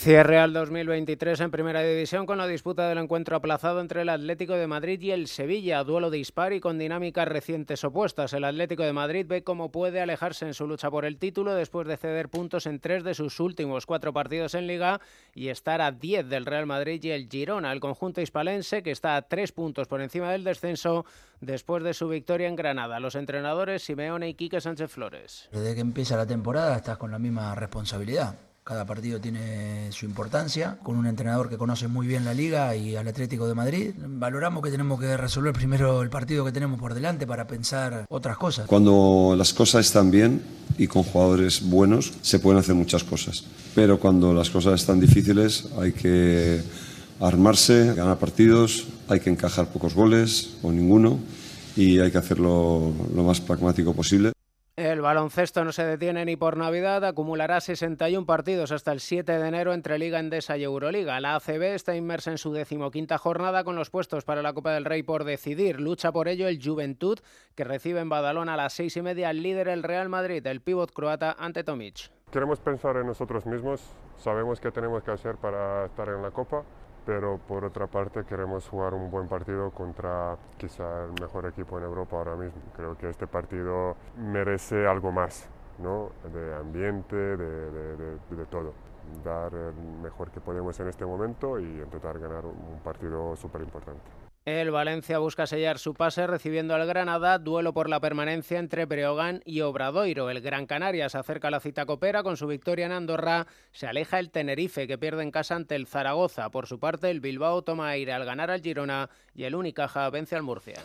Cierre al 2023 en Primera División con la disputa del encuentro aplazado entre el Atlético de Madrid y el Sevilla, duelo dispar y con dinámicas recientes opuestas. El Atlético de Madrid ve cómo puede alejarse en su lucha por el título después de ceder puntos en tres de sus últimos cuatro partidos en Liga y estar a 10 del Real Madrid y el Girona, el conjunto hispalense que está a tres puntos por encima del descenso después de su victoria en Granada. Los entrenadores Simeone y Quique Sánchez Flores. Desde que empieza la temporada estás con la misma responsabilidad cada partido tiene su importancia, con un entrenador que conoce muy bien la liga y al Atlético de Madrid. Valoramos que tenemos que resolver primero el partido que tenemos por delante para pensar otras cosas. Cuando las cosas están bien y con jugadores buenos, se pueden hacer muchas cosas. Pero cuando las cosas están difíciles, hay que armarse, ganar partidos, hay que encajar pocos goles o ninguno y hay que hacerlo lo más pragmático posible. El baloncesto no se detiene ni por Navidad, acumulará 61 partidos hasta el 7 de enero entre Liga Endesa y Euroliga. La ACB está inmersa en su decimoquinta jornada con los puestos para la Copa del Rey por decidir. Lucha por ello el Juventud, que recibe en Badalona a las seis y media al líder el Real Madrid, el pívot croata ante Tomic. Queremos pensar en nosotros mismos, sabemos qué tenemos que hacer para estar en la Copa pero por otra parte queremos jugar un buen partido contra quizá el mejor equipo en Europa ahora mismo. Creo que este partido merece algo más, ¿no? de ambiente, de, de, de, de todo. Dar el mejor que podemos en este momento y intentar ganar un partido súper importante. El Valencia busca sellar su pase recibiendo al Granada, duelo por la permanencia entre Breogán y Obradoiro. El Gran Canaria se acerca a la cita copera con su victoria en Andorra. Se aleja el Tenerife que pierde en casa ante el Zaragoza. Por su parte, el Bilbao toma aire al ganar al Girona y el Unicaja vence al Murcia.